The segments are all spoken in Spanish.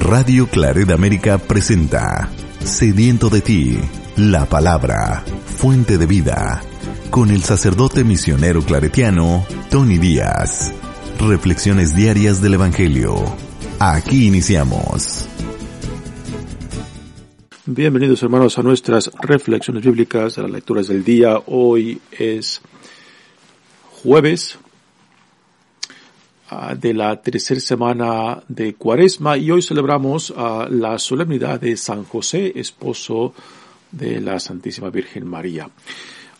Radio Claret América presenta Sediento de ti, la palabra, fuente de vida, con el sacerdote misionero claretiano Tony Díaz. Reflexiones diarias del Evangelio. Aquí iniciamos. Bienvenidos hermanos a nuestras reflexiones bíblicas, a las lecturas del día. Hoy es jueves de la tercera semana de Cuaresma y hoy celebramos ah, la solemnidad de San José, esposo de la Santísima Virgen María.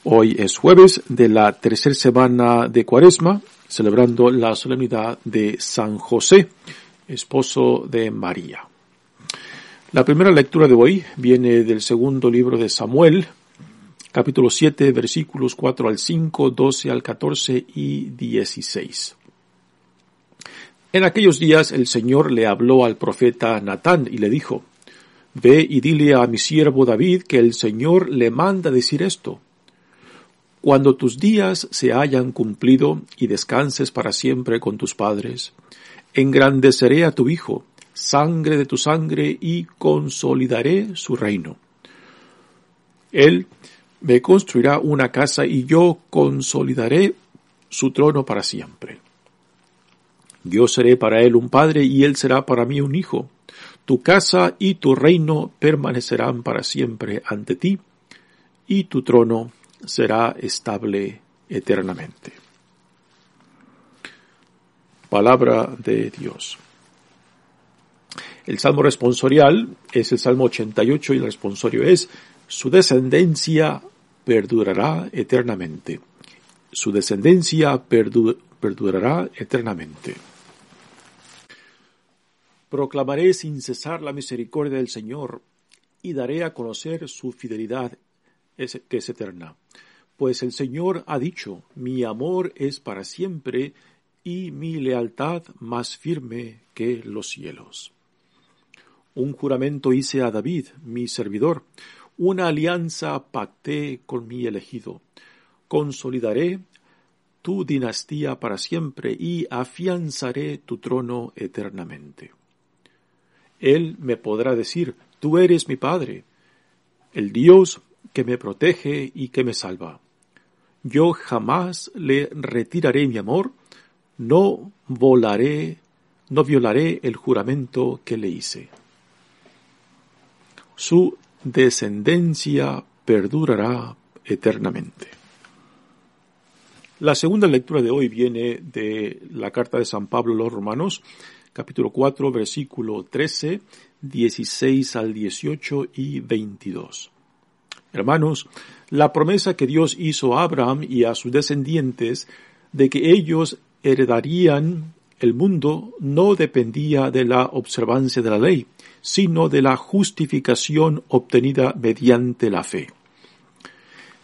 Hoy es jueves de la tercera semana de Cuaresma, celebrando la solemnidad de San José, esposo de María. La primera lectura de hoy viene del segundo libro de Samuel, capítulo 7, versículos 4 al 5, 12 al 14 y 16. En aquellos días el Señor le habló al profeta Natán y le dijo, Ve y dile a mi siervo David que el Señor le manda decir esto. Cuando tus días se hayan cumplido y descanses para siempre con tus padres, engrandeceré a tu hijo, sangre de tu sangre, y consolidaré su reino. Él me construirá una casa y yo consolidaré su trono para siempre. Yo seré para él un padre y él será para mí un hijo. Tu casa y tu reino permanecerán para siempre ante ti, y tu trono será estable eternamente. Palabra de Dios. El salmo responsorial es el salmo 88 y el responsorio es su descendencia perdurará eternamente. Su descendencia perdurará eternamente. Proclamaré sin cesar la misericordia del Señor y daré a conocer su fidelidad que es eterna. Pues el Señor ha dicho, mi amor es para siempre y mi lealtad más firme que los cielos. Un juramento hice a David, mi servidor, una alianza pacté con mi elegido. Consolidaré tu dinastía para siempre y afianzaré tu trono eternamente. Él me podrá decir, tú eres mi Padre, el Dios que me protege y que me salva. Yo jamás le retiraré mi amor, no volaré, no violaré el juramento que le hice. Su descendencia perdurará eternamente. La segunda lectura de hoy viene de la carta de San Pablo a los Romanos, capítulo 4, versículo 13, 16 al 18 y 22. Hermanos, la promesa que Dios hizo a Abraham y a sus descendientes de que ellos heredarían el mundo no dependía de la observancia de la ley, sino de la justificación obtenida mediante la fe.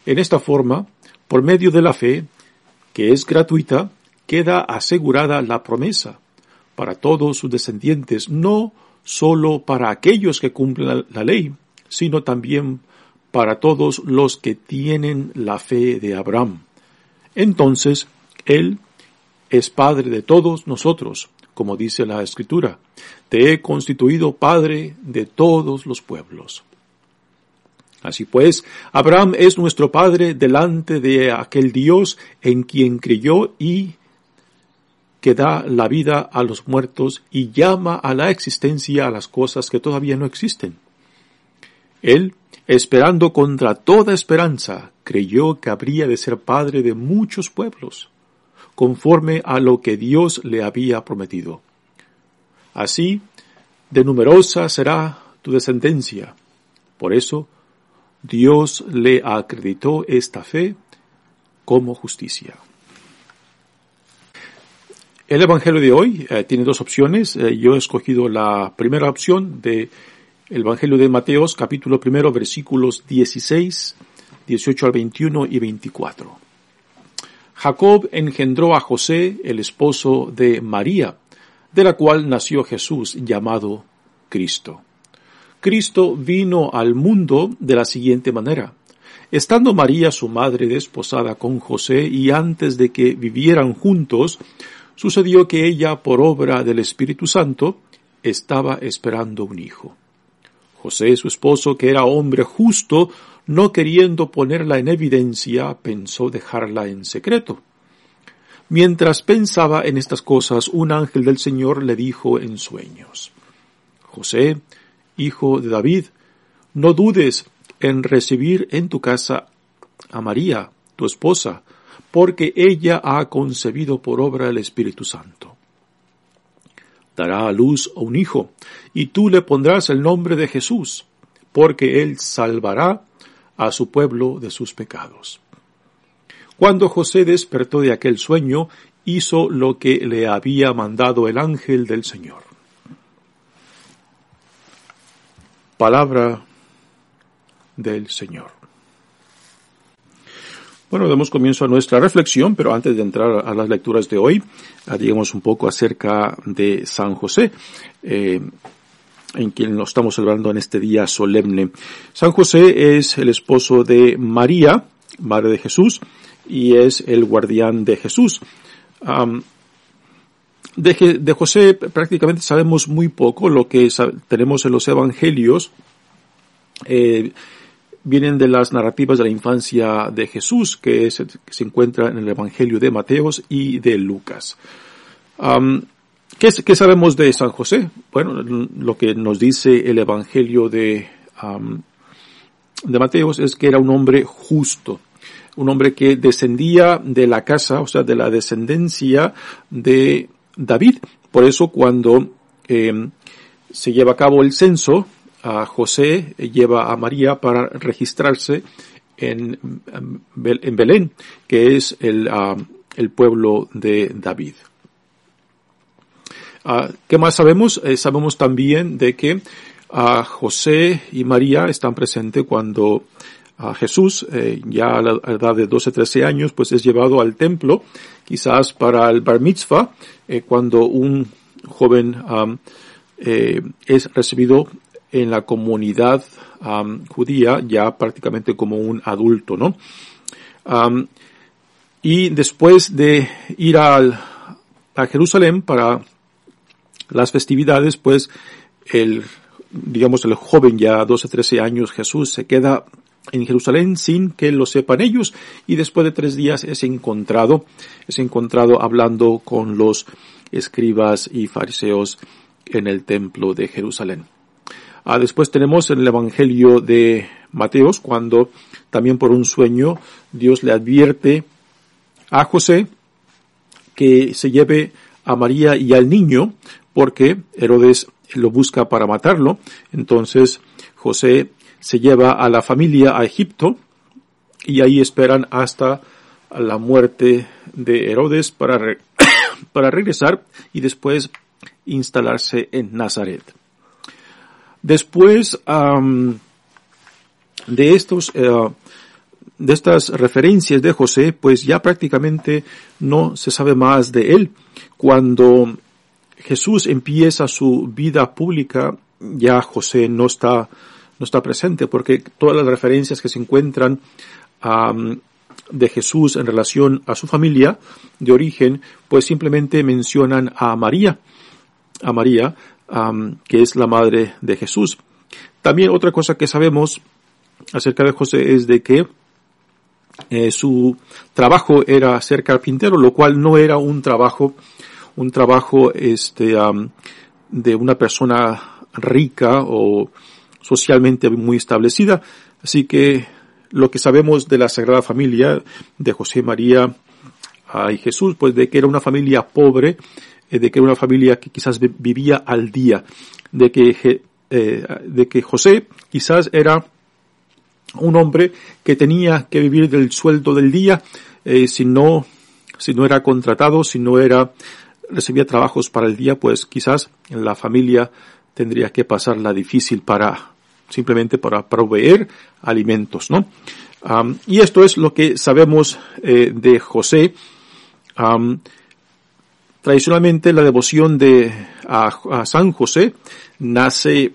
En esta forma, por medio de la fe, que es gratuita, queda asegurada la promesa para todos sus descendientes, no sólo para aquellos que cumplen la ley, sino también para todos los que tienen la fe de Abraham. Entonces, Él es Padre de todos nosotros, como dice la Escritura. Te he constituido Padre de todos los pueblos. Así pues, Abraham es nuestro Padre delante de aquel Dios en quien creyó y que da la vida a los muertos y llama a la existencia a las cosas que todavía no existen. Él esperando contra toda esperanza, creyó que habría de ser padre de muchos pueblos, conforme a lo que Dios le había prometido. Así, de numerosa será tu descendencia. Por eso, Dios le acreditó esta fe como justicia. El Evangelio de hoy eh, tiene dos opciones. Eh, yo he escogido la primera opción de el Evangelio de Mateos, capítulo primero, versículos 16, 18 al 21 y 24. Jacob engendró a José, el esposo de María, de la cual nació Jesús llamado Cristo. Cristo vino al mundo de la siguiente manera. Estando María su madre desposada con José y antes de que vivieran juntos, sucedió que ella, por obra del Espíritu Santo, estaba esperando un hijo. José, su esposo, que era hombre justo, no queriendo ponerla en evidencia, pensó dejarla en secreto. Mientras pensaba en estas cosas, un ángel del Señor le dijo en sueños, José, hijo de David, no dudes en recibir en tu casa a María, tu esposa, porque ella ha concebido por obra el Espíritu Santo. Dará a luz a un hijo, y tú le pondrás el nombre de Jesús, porque él salvará a su pueblo de sus pecados. Cuando José despertó de aquel sueño, hizo lo que le había mandado el ángel del Señor. Palabra del Señor. Bueno, damos comienzo a nuestra reflexión, pero antes de entrar a las lecturas de hoy, digamos un poco acerca de San José, eh, en quien lo estamos celebrando en este día solemne. San José es el esposo de María, madre de Jesús, y es el guardián de Jesús. de, José prácticamente sabemos muy poco, lo que tenemos en los evangelios eh, vienen de las narrativas de la infancia de Jesús, que, se encuentra en el evangelio de Mateos y de Lucas. ¿qué, sabemos de San José? Bueno, lo que nos dice el evangelio de, de Mateos es que era un hombre justo un hombre que descendía de la casa, o sea, de la descendencia de David. Por eso cuando em, se lleva a cabo el censo, a José lleva a María para registrarse en, en Belén, que es el, el pueblo de David. Ah, ¿Qué más sabemos? Eh, sabemos también de que a José y María están presentes cuando Jesús, eh, ya a la edad de 12, 13 años, pues es llevado al templo, quizás para el bar mitzvah, eh, cuando un joven es recibido en la comunidad judía ya prácticamente como un adulto, ¿no? y después de ir a Jerusalén para las festividades, pues el, digamos, el joven ya 12, 13 años, Jesús, se queda en Jerusalén sin que lo sepan ellos y después de tres días es encontrado, es encontrado hablando con los escribas y fariseos en el templo de Jerusalén. Ah, después tenemos en el Evangelio de Mateos cuando también por un sueño Dios le advierte a José que se lleve a María y al niño porque Herodes lo busca para matarlo. Entonces José se lleva a la familia a Egipto y ahí esperan hasta la muerte de Herodes para, para regresar y después instalarse en Nazaret. Después de estos, eh, de estas referencias de José, pues ya prácticamente no se sabe más de él. Cuando Jesús empieza su vida pública, ya José no está no está presente porque todas las referencias que se encuentran de Jesús en relación a su familia de origen, pues simplemente mencionan a María, a María, que es la madre de Jesús. También otra cosa que sabemos acerca de José es de que eh, su trabajo era ser carpintero, lo cual no era un trabajo, un trabajo este, de una persona rica o socialmente muy establecida. Así que lo que sabemos de la Sagrada Familia de José María y Jesús, pues de que era una familia pobre, de que era una familia que quizás vivía al día, de que, eh, de que José quizás era un hombre que tenía que vivir del sueldo del día, eh, si no, si no era contratado, si no era recibía trabajos para el día, pues quizás la familia tendría que pasarla difícil para simplemente para proveer alimentos, ¿no? y esto es lo que sabemos eh, de José. Tradicionalmente la devoción de a, San José nace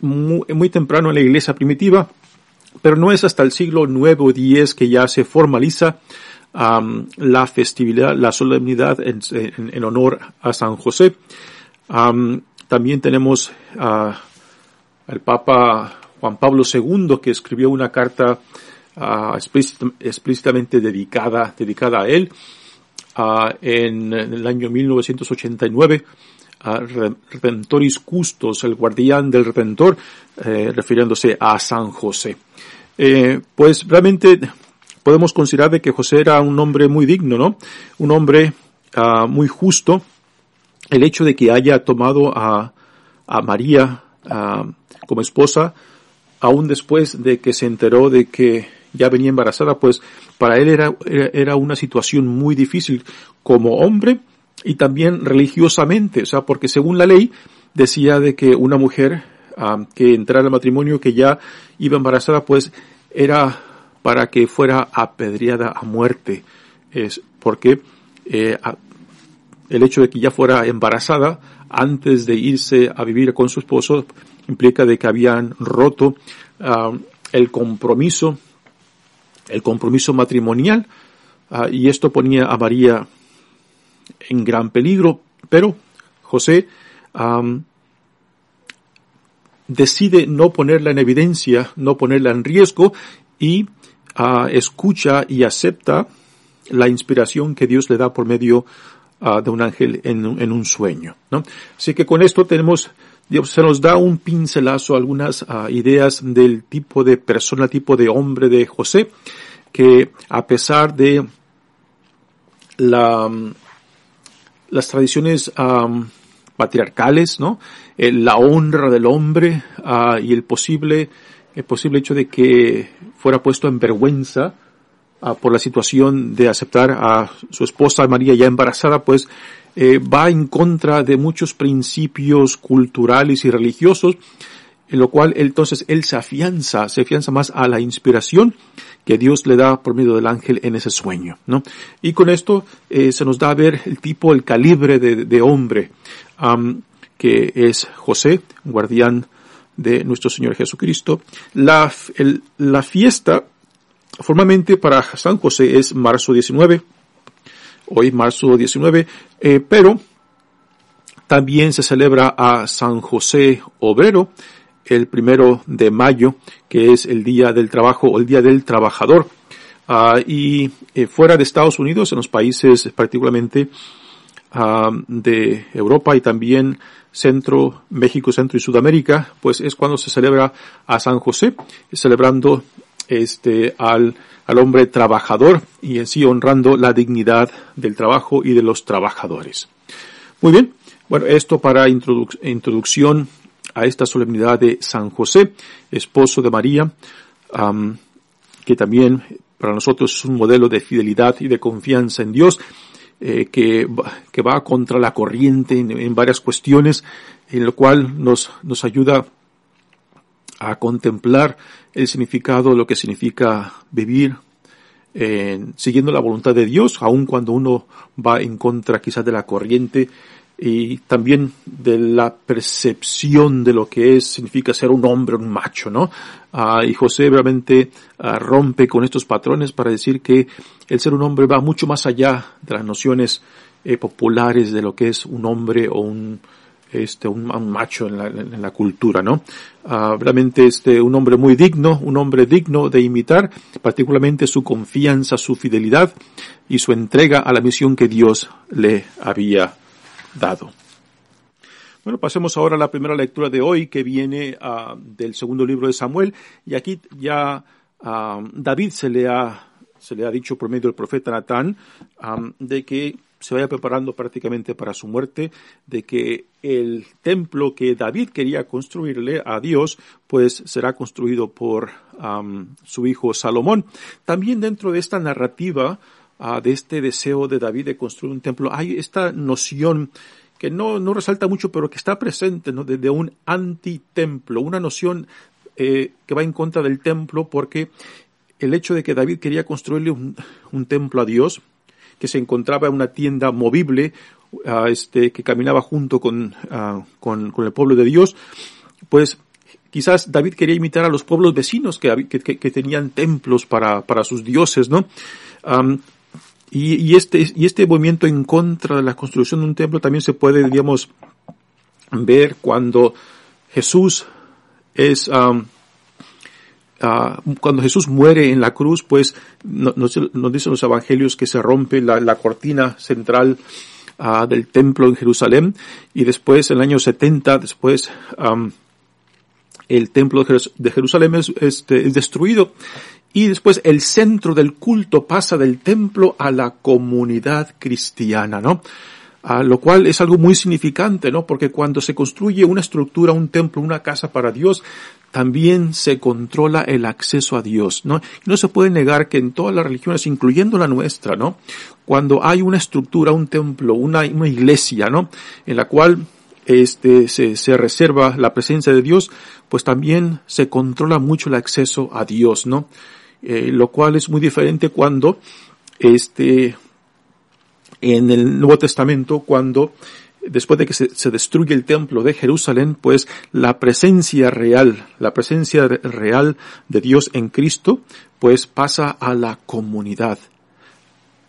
muy, temprano en la iglesia primitiva, pero no es hasta el siglo IX o que ya se formaliza la festividad, la solemnidad en, honor a San José. también tenemos al Papa Juan Pablo II que escribió una carta uh, explícitamente dedicada, dedicada a él uh, en, el año 1989. Redentoris Custos, el guardián del Redentor, eh, refiriéndose a San José. Eh, pues realmente podemos considerar de que José era un hombre muy digno, ¿no? Un hombre uh, muy justo. El hecho de que haya tomado a, a María como esposa, aún después de que se enteró de que ya venía embarazada, pues para él era, era una situación muy difícil como hombre y también religiosamente, o sea, porque según la ley decía de que una mujer que entrara al matrimonio que ya iba embarazada, pues era para que fuera apedreada a muerte, es porque eh, el hecho de que ya fuera embarazada antes de irse a vivir con su esposo implica de que habían roto ah, el compromiso, el compromiso matrimonial, ah, y esto ponía a María en gran peligro, pero José decide no ponerla en evidencia, no ponerla en riesgo y ah, escucha y acepta la inspiración que Dios le da por medio de un ángel en, en un sueño. Así que con esto tenemos se nos da un pincelazo, algunas ah, ideas del tipo de persona, tipo de hombre de José, que a pesar de mm, las tradiciones patriarcales, ¿no? Eh, la honra del hombre ah, y el posible, posible hecho de que fuera puesto en vergüenza ah, por la situación de aceptar a su esposa María ya embarazada, pues eh, va en contra de muchos principios culturales y religiosos, en lo cual entonces él se afianza, se afianza más a la inspiración que Dios le da por medio del ángel en ese sueño, ¿no? Y con esto eh, se nos da a ver el tipo, el calibre de, hombre que es José, guardián de nuestro Señor Jesucristo. La, la fiesta formalmente para San José es marzo 19, hoy marzo 19, eh, pero también se celebra a San José Obrero el primero de mayo, que es el día del trabajo o el día del trabajador. Ah, y eh, fuera de Estados Unidos, en los países particularmente ah, de Europa y también Centro, México, Centro y Sudamérica, pues es cuando se celebra a San José, celebrando este, al, al hombre trabajador y en sí honrando la dignidad del trabajo y de los trabajadores. Muy bien, bueno, esto para introducción a esta solemnidad de San José, esposo de María, que también para nosotros es un modelo de fidelidad y de confianza en Dios, eh, que, que, va contra la corriente en, en, varias cuestiones, en lo cual nos, nos ayuda a contemplar el significado, lo que significa vivir siguiendo la voluntad de Dios, aun cuando uno va en contra quizás de la corriente y también de la percepción de lo que es, significa ser un hombre, un macho, ¿no? Ah, y José realmente ah, rompe con estos patrones para decir que el ser un hombre va mucho más allá de las nociones eh, populares de lo que es un hombre o un, este, un, macho en la, en la, cultura, ¿no? Uh, realmente este, un hombre muy digno, un hombre digno de imitar, particularmente su confianza, su fidelidad y su entrega a la misión que Dios le había dado. Bueno, pasemos ahora a la primera lectura de hoy que viene uh, del segundo libro de Samuel y aquí ya uh, David se le ha se le ha dicho por medio del profeta Natán um, de que se vaya preparando prácticamente para su muerte, de que el templo que David quería construirle a Dios, pues será construido por su hijo Salomón. También dentro de esta narrativa ah, de este deseo de David de construir un templo, hay esta noción que no, no resalta mucho, pero que está presente, ¿no? De, un antitemplo, una noción eh, que va en contra del templo, porque el hecho de que David quería construirle un, templo a Dios, que se encontraba en una tienda movible, ah, este, que caminaba junto con, ah, con, con, el pueblo de Dios, pues quizás David quería imitar a los pueblos vecinos que, que, tenían templos para, para sus dioses, ¿no? y, y, este, y este movimiento en contra de la construcción de un templo también se puede, digamos, ver cuando Jesús es, Ah, cuando Jesús muere en la cruz, pues nos, dicen los evangelios que se rompe la, cortina central uh, del templo en Jerusalén y después en el año 70, después el templo de Jerusalén es, este, es destruido y después el centro del culto pasa del templo a la comunidad cristiana, ¿no? a lo cual es algo muy significante, ¿no? Porque cuando se construye una estructura, un templo, una casa para Dios, también se controla el acceso a Dios, ¿no? No se puede negar que en todas las religiones, incluyendo la nuestra, ¿no? Cuando hay una estructura, un templo, una, una iglesia, ¿no? En la cual este, se, se reserva la presencia de Dios, pues también se controla mucho el acceso a Dios, ¿no? Eh, lo cual es muy diferente cuando, este, en el Nuevo Testamento cuando después de que se, destruye el templo de Jerusalén, pues la presencia real, la presencia real de Dios en Cristo, pues pasa a la comunidad,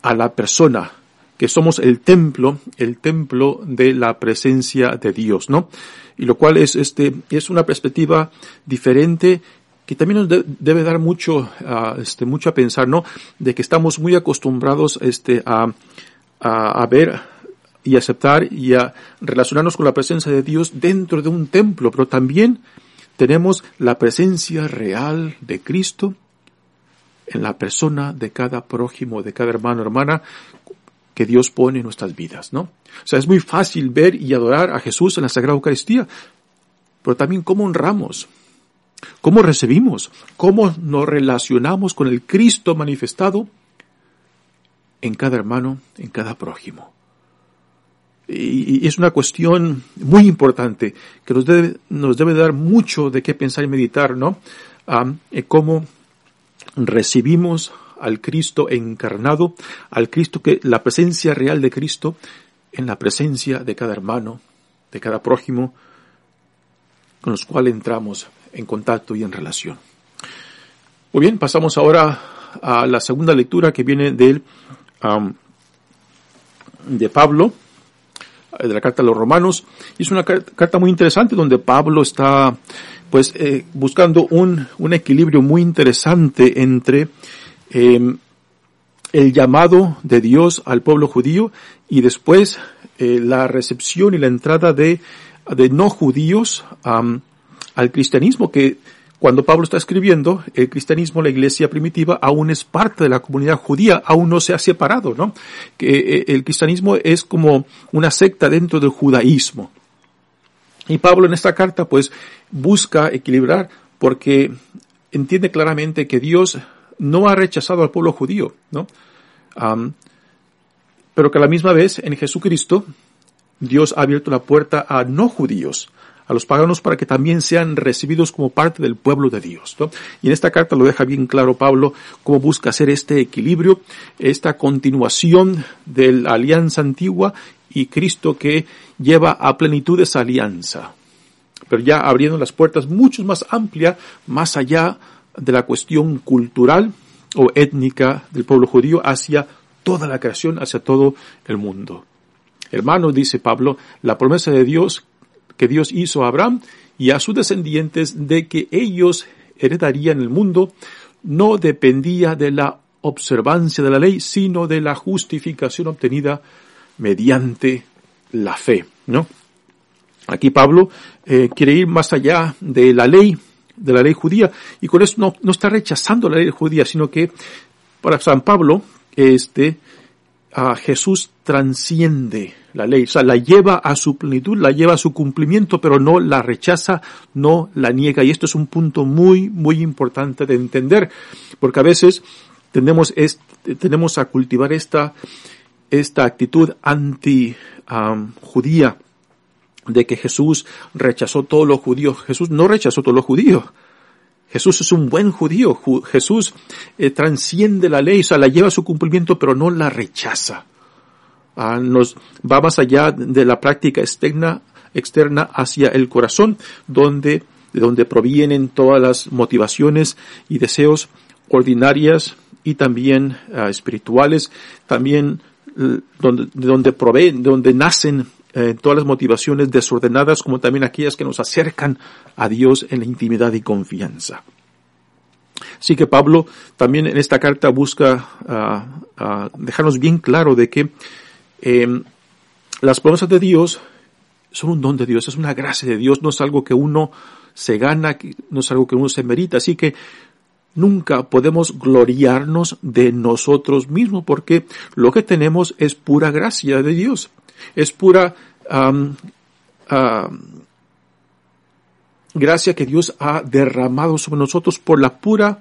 a la persona, que somos el templo, el templo de la presencia de Dios, ¿no? Y lo cual es este, es una perspectiva diferente que también nos debe dar mucho, uh, este, mucho a pensar, ¿no? De que estamos muy acostumbrados, este, a, a, ver y aceptar y a relacionarnos con la presencia de Dios dentro de un templo, pero también tenemos la presencia real de Cristo en la persona de cada prójimo, de cada hermano, hermana que Dios pone en nuestras vidas, ¿no? O sea, es muy fácil ver y adorar a Jesús en la Sagrada Eucaristía, pero también cómo honramos, cómo recibimos, cómo nos relacionamos con el Cristo manifestado en cada hermano, en cada prójimo. Y, es una cuestión muy importante que nos debe, nos debe dar mucho de qué pensar y meditar, ¿no? en cómo recibimos al Cristo encarnado, al Cristo que, la presencia real de Cristo en la presencia de cada hermano, de cada prójimo, con los cuales entramos en contacto y en relación. Muy bien, pasamos ahora a la segunda lectura que viene del de Pablo, eh, de la carta a los romanos, es una carta muy interesante donde Pablo está pues eh, buscando un, un, equilibrio muy interesante entre em, el llamado de Dios al pueblo judío y después eh, la recepción y la entrada de, de no judíos al cristianismo que cuando Pablo está escribiendo, el cristianismo, la iglesia primitiva, aún es parte de la comunidad judía, aún no se ha separado, ¿no? Que eh, el cristianismo es como una secta dentro del judaísmo. Y Pablo en esta carta, pues, busca equilibrar porque entiende claramente que Dios no ha rechazado al pueblo judío, ¿no? pero que a la misma vez en Jesucristo Dios ha abierto la puerta a no judíos a los paganos para que también sean recibidos como parte del pueblo de Dios. Y en esta carta lo deja bien claro Pablo cómo busca hacer este equilibrio, esta continuación de la alianza antigua y Cristo que lleva a plenitud esa alianza. Pero ya abriendo las puertas mucho más amplias, más allá de la cuestión cultural o étnica del pueblo judío hacia toda la creación, hacia todo el mundo. Hermanos, dice Pablo, la promesa de Dios que Dios hizo a Abraham y a sus descendientes de que ellos heredarían el mundo no dependía de la observancia de la ley, sino de la justificación obtenida mediante la fe, ¿no? Aquí Pablo eh, quiere ir más allá de la ley, de la ley judía, y con eso no, no está rechazando la ley judía, sino que para San Pablo, este, a Jesús transciende la ley, o sea, la lleva a su plenitud, la lleva a su cumplimiento, pero no la rechaza, no la niega. Y esto es un punto muy, muy importante de entender, porque a veces tenemos, tenemos a cultivar esta, esta actitud anti-judía de que Jesús rechazó todos los judíos. Jesús no rechazó todos los judíos. Jesús es un buen judío. Jesús eh, transciende la ley, o sea, la lleva a su cumplimiento, pero no la rechaza. Ah, nos va más allá de la práctica externa, externa hacia el corazón, donde, de donde provienen todas las motivaciones y deseos ordinarias y también ah, espirituales, también donde, de donde proveen, de donde nacen eh, todas las motivaciones desordenadas como también aquellas que nos acercan a Dios en la intimidad y confianza. Así que Pablo también en esta carta busca uh, dejarnos bien claro de que em, las promesas de Dios son un don de Dios, es una gracia de Dios, no es algo que uno se gana, no es algo que uno se merita. Así que nunca podemos gloriarnos de nosotros mismos porque lo que tenemos es pura gracia de Dios es pura gracia que Dios ha derramado sobre nosotros por la pura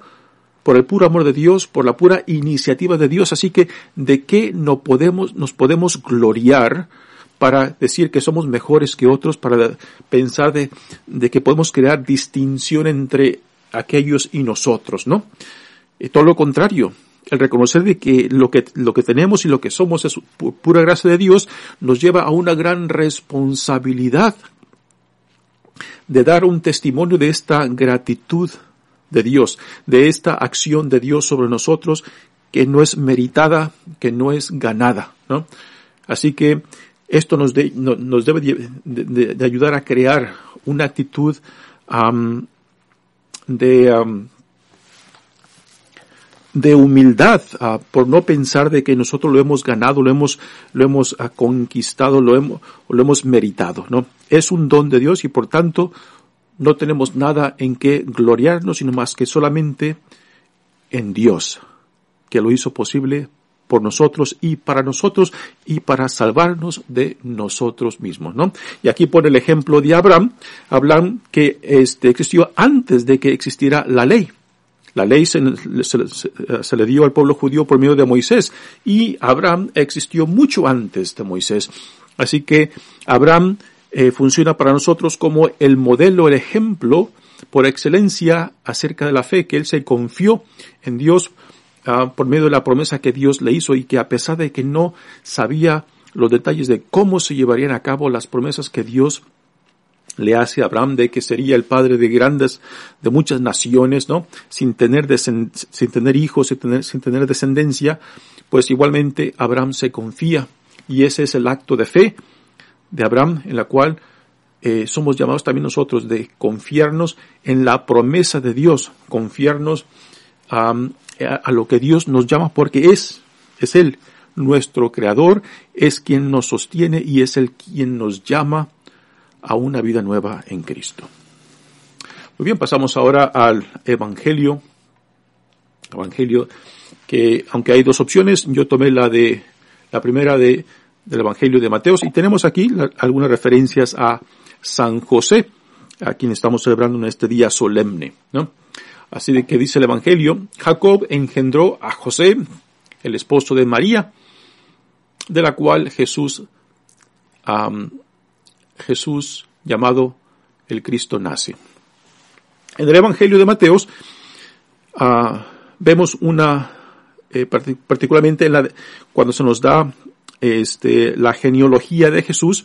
por el puro amor de Dios, por la pura iniciativa de Dios. Así que, ¿de qué no podemos, nos podemos gloriar para decir que somos mejores que otros, para pensar de, de que podemos crear distinción entre aquellos y nosotros, ¿no? Todo lo contrario el reconocer de que lo que, lo que tenemos y lo que somos es pura gracia de Dios, nos lleva a una gran responsabilidad de dar un testimonio de esta gratitud de Dios, de esta acción de Dios sobre nosotros que no es meritada, que no es ganada, ¿no? Así que esto nos, nos debe de, ayudar a crear una actitud de, de humildad ah, por no pensar de que nosotros lo hemos ganado, lo hemos, lo hemos ah, conquistado, lo hemos, lo hemos meritado, ¿no? Es un don de Dios y por tanto no tenemos nada en que gloriarnos, sino más que solamente en Dios, que lo hizo posible por nosotros y para nosotros y para salvarnos de nosotros mismos, ¿no? Y aquí pone el ejemplo de Abraham, Abraham que este existió antes de que existiera la ley. La ley se, le dio al pueblo judío por medio de Moisés y Abraham existió mucho antes de Moisés. Así que Abraham eh, funciona para nosotros como el modelo, el ejemplo por excelencia acerca de la fe, que él se confió en Dios ah, por medio de la promesa que Dios le hizo y que a pesar de que no sabía los detalles de cómo se llevarían a cabo las promesas que Dios le hace a Abraham de que sería el padre de grandes, de muchas naciones, ¿no? Sin tener, sin tener hijos, sin tener, sin tener descendencia, pues igualmente Abraham se confía y ese es el acto de fe de Abraham en la cual eh, somos llamados también nosotros de confiarnos en la promesa de Dios, confiarnos a, a lo que Dios nos llama porque es, es Él, nuestro creador, es quien nos sostiene y es el quien nos llama a una vida nueva en Cristo. Muy bien, pasamos ahora al Evangelio. Evangelio que, aunque hay dos opciones, yo tomé la de, la primera de, del Evangelio de Mateos y tenemos aquí algunas referencias a San José, a quien estamos celebrando en este día solemne, ¿no? Así de que dice el Evangelio, Jacob engendró a José, el esposo de María, de la cual Jesús Jesús llamado el Cristo nace. En el Evangelio de Mateos ah, vemos una, eh, particularmente en la, cuando se nos da este, la genealogía de Jesús,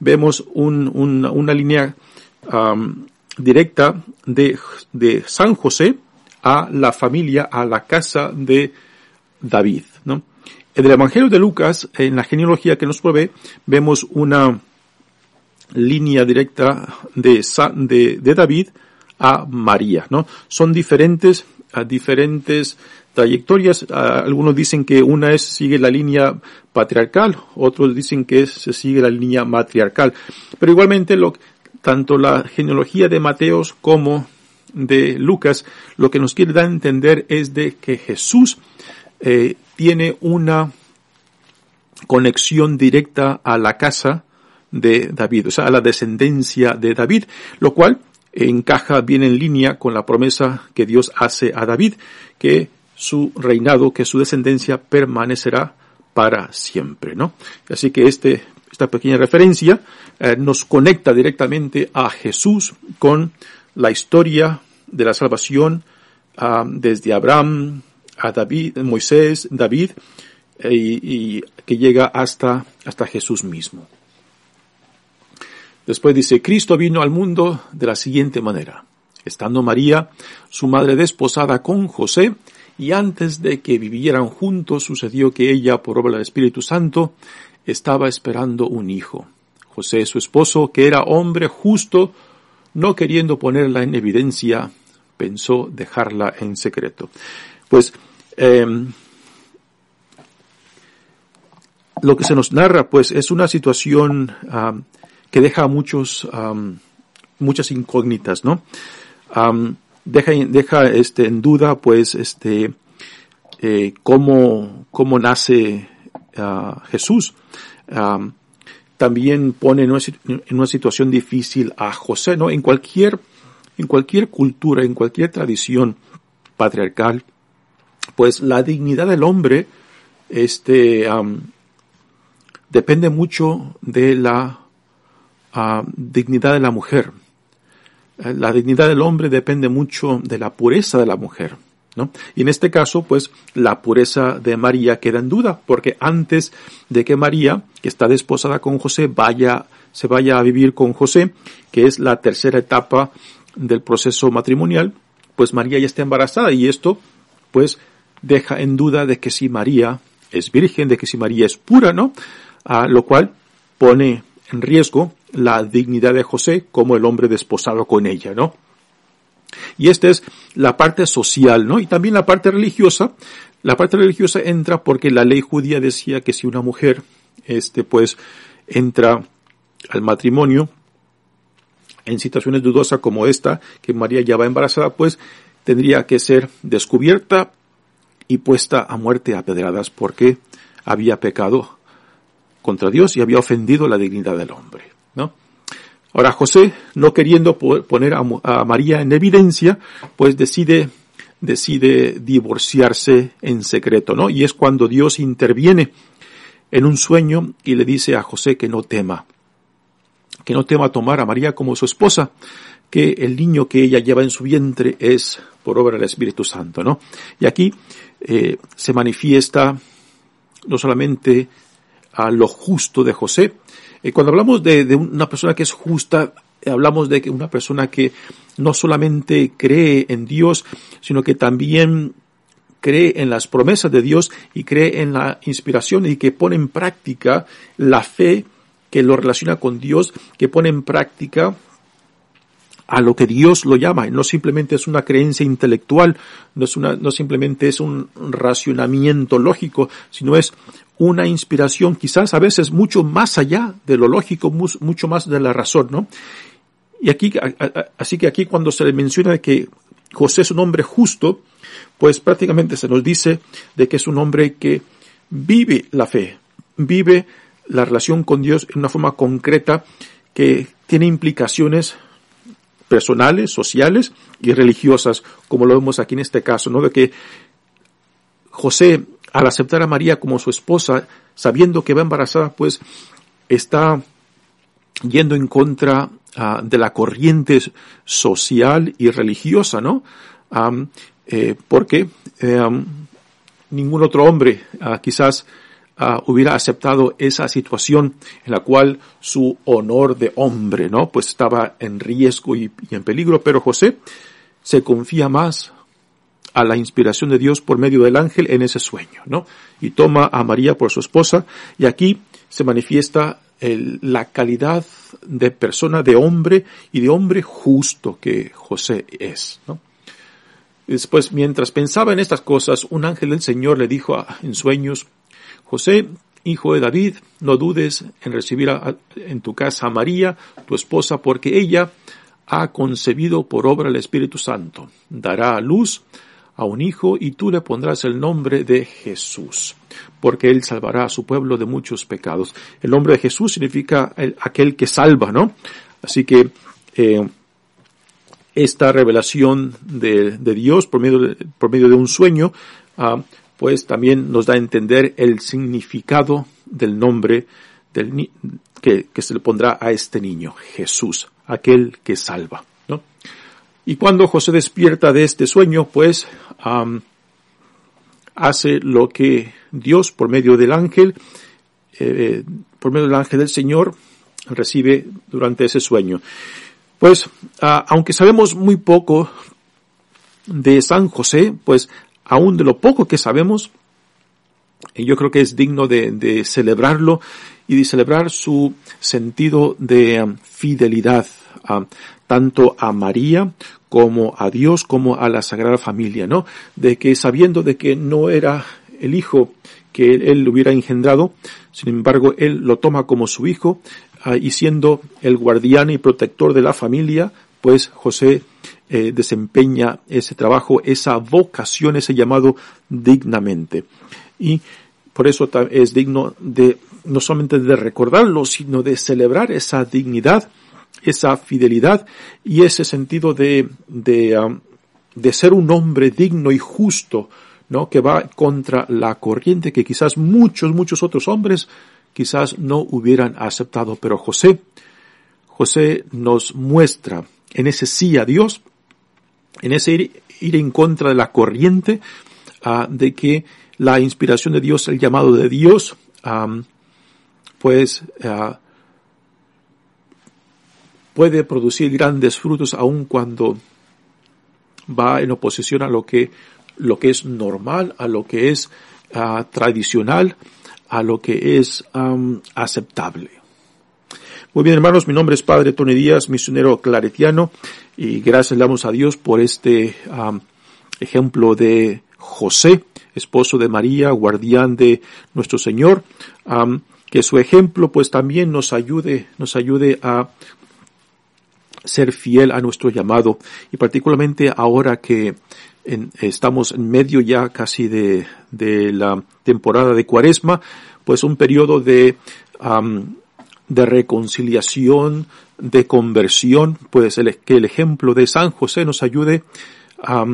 vemos una línea directa de, de San José a la familia, a la casa de David. ¿no? En el Evangelio de Lucas, en la genealogía que nos provee, vemos una, línea directa de, de, de David a María, ¿no? Son diferentes, diferentes trayectorias. algunos dicen que una es sigue la línea patriarcal, otros dicen que se sigue la línea matriarcal. Pero igualmente lo, tanto la genealogía de Mateos como de Lucas, lo que nos quiere dar a entender es de que Jesús eh, tiene una conexión directa a la casa de David, o sea, a la descendencia de David, lo cual encaja bien en línea con la promesa que Dios hace a David, que su reinado, que su descendencia permanecerá para siempre, ¿no? Así que este, esta pequeña referencia eh, nos conecta directamente a Jesús con la historia de la salvación ah, desde Abraham a David, Moisés, David, eh, y, que llega hasta, hasta Jesús mismo. Después dice, Cristo vino al mundo de la siguiente manera. Estando María, su madre desposada con José, y antes de que vivieran juntos sucedió que ella, por obra del Espíritu Santo, estaba esperando un hijo. José, su esposo, que era hombre justo, no queriendo ponerla en evidencia, pensó dejarla en secreto. Pues em, lo que se nos narra, pues, es una situación que deja muchos, muchas incógnitas, ¿no? Deja, deja este, en duda, pues, este, eh, cómo, cómo nace uh, Jesús. también pone en una, situación difícil a José, ¿no? En cualquier, en cualquier cultura, en cualquier tradición patriarcal, pues la dignidad del hombre, este, depende mucho de la dignidad de la mujer. La dignidad del hombre depende mucho de la pureza de la mujer. ¿No? Y en este caso, pues, la pureza de María queda en duda, porque antes de que María, que está desposada con José, vaya, se vaya a vivir con José, que es la tercera etapa del proceso matrimonial, pues María ya está embarazada y esto, pues, deja en duda de que si María es virgen, de que si María es pura, ¿no? Lo cual pone en riesgo la dignidad de José como el hombre desposado con ella, ¿no? Y esta es la parte social, ¿no? Y también la parte religiosa. La parte religiosa entra porque la ley judía decía que si una mujer, este, pues, entra al matrimonio en situaciones dudosas como esta, que María ya va embarazada, pues, tendría que ser descubierta y puesta a muerte a pedradas porque había pecado contra Dios y había ofendido la dignidad del hombre, ¿no? Ahora José, no queriendo poner a, María en evidencia, pues decide, decide divorciarse en secreto, ¿no? Y es cuando Dios interviene en un sueño y le dice a José que no tema, que no tema tomar a María como su esposa, que el niño que ella lleva en su vientre es por obra del Espíritu Santo, ¿no? Y aquí eh, se manifiesta no solamente a lo justo de José. Eh, cuando hablamos de, de, una persona que es justa, hablamos de que una persona que no solamente cree en Dios, sino que también cree en las promesas de Dios y cree en la inspiración y que pone en práctica la fe que lo relaciona con Dios, que pone en práctica a lo que Dios lo llama. No simplemente es una creencia intelectual, no es una, no simplemente es un racionamiento lógico, sino es una inspiración quizás a veces mucho más allá de lo lógico, mucho más de la razón, ¿no? Y aquí, así que aquí cuando se le menciona que José es un hombre justo, pues prácticamente se nos dice de que es un hombre que vive la fe, vive la relación con Dios en una forma concreta que tiene implicaciones personales, sociales y religiosas, como lo vemos aquí en este caso, ¿no? De que José, al aceptar a María como su esposa, sabiendo que va embarazada, pues está yendo en contra ah, de la corriente social y religiosa, ¿no? Eh, porque eh, ningún otro hombre ah, quizás Ah, hubiera aceptado esa situación en la cual su honor de hombre, ¿no? Pues estaba en riesgo y, en peligro, pero José se confía más a la inspiración de Dios por medio del ángel en ese sueño, ¿no? Y toma a María por su esposa y aquí se manifiesta la calidad de persona, de hombre y de hombre justo que José es, ¿no? Después, mientras pensaba en estas cosas, un ángel del Señor le dijo en sueños, José, hijo de David, no dudes en recibir en tu casa a María, tu esposa, porque ella ha concebido por obra el Espíritu Santo. Dará a luz a un hijo y tú le pondrás el nombre de Jesús, porque él salvará a su pueblo de muchos pecados. El nombre de Jesús significa aquel que salva, ¿no? Así que eh, esta revelación de, Dios por medio de, por medio de un sueño ah, pues también nos da a entender el significado del nombre del que, que, se le pondrá a este niño, Jesús, aquel que salva. Y cuando José despierta de este sueño, pues hace lo que Dios, por medio del ángel, eh, por medio del ángel del Señor, recibe durante ese sueño. Pues, aunque sabemos muy poco de San José, pues aún de lo poco que sabemos, yo creo que es digno de, celebrarlo y de celebrar su sentido de fidelidad tanto a María como a Dios como a la Sagrada Familia, ¿no? De que sabiendo de que no era el hijo que él, hubiera engendrado, sin embargo él lo toma como su hijo uh, y siendo el guardián y protector de la familia, pues José eh, desempeña ese trabajo, esa vocación, ese llamado dignamente. Y por eso es digno de no solamente de recordarlo, sino de celebrar esa dignidad, esa fidelidad y ese sentido de, de, um, de ser un hombre digno y justo, ¿no? Que va contra la corriente que quizás muchos, muchos otros hombres quizás no hubieran aceptado. Pero José, José nos muestra en ese sí a Dios, en ese ir, ir en contra de la corriente, uh, de que la inspiración de Dios, el llamado de Dios, pues uh, puede producir grandes frutos aun cuando va en oposición a lo que, lo que es normal, a lo que es uh, tradicional, a lo que es aceptable. Muy bien, hermanos, mi nombre es Padre Tony Díaz, misionero claretiano, y gracias damos a Dios por este ejemplo de José, esposo de María, guardián de nuestro Señor, que su ejemplo pues también nos ayude, nos ayude a ser fiel a nuestro llamado y particularmente ahora que estamos en medio ya casi de, de, la temporada de cuaresma, pues un periodo de, de reconciliación, de conversión, pues el, que el ejemplo de San José nos ayude a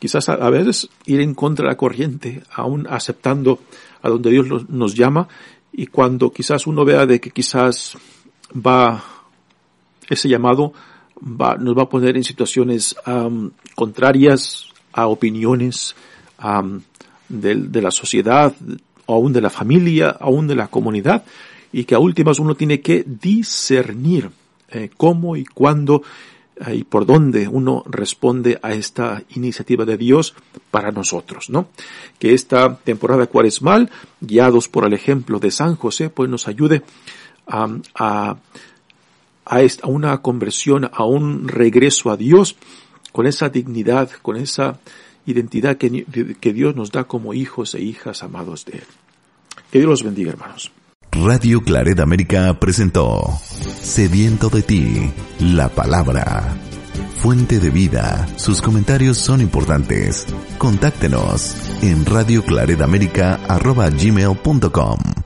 quizás a, veces ir en contra de la corriente, aún aceptando a donde Dios nos llama, y cuando quizás uno vea de que quizás va, ese llamado nos va a poner en situaciones contrarias a opiniones de, la sociedad, aún de la familia, aún de la comunidad, y que a últimas uno tiene que discernir eh, cómo y cuándo y por dónde uno responde a esta iniciativa de Dios para nosotros, ¿no? Que esta temporada cuaresmal, guiados por el ejemplo de San José, pues nos ayude a, a, esta, a una conversión, a un regreso a Dios con esa dignidad, con esa identidad que, que Dios nos da como hijos e hijas amados de Él. Que Dios los bendiga, hermanos. Radio Claret América presentó Sediento de ti, la palabra. Fuente de vida, sus comentarios son importantes. Contáctenos en radioclaredamerica.gmail.com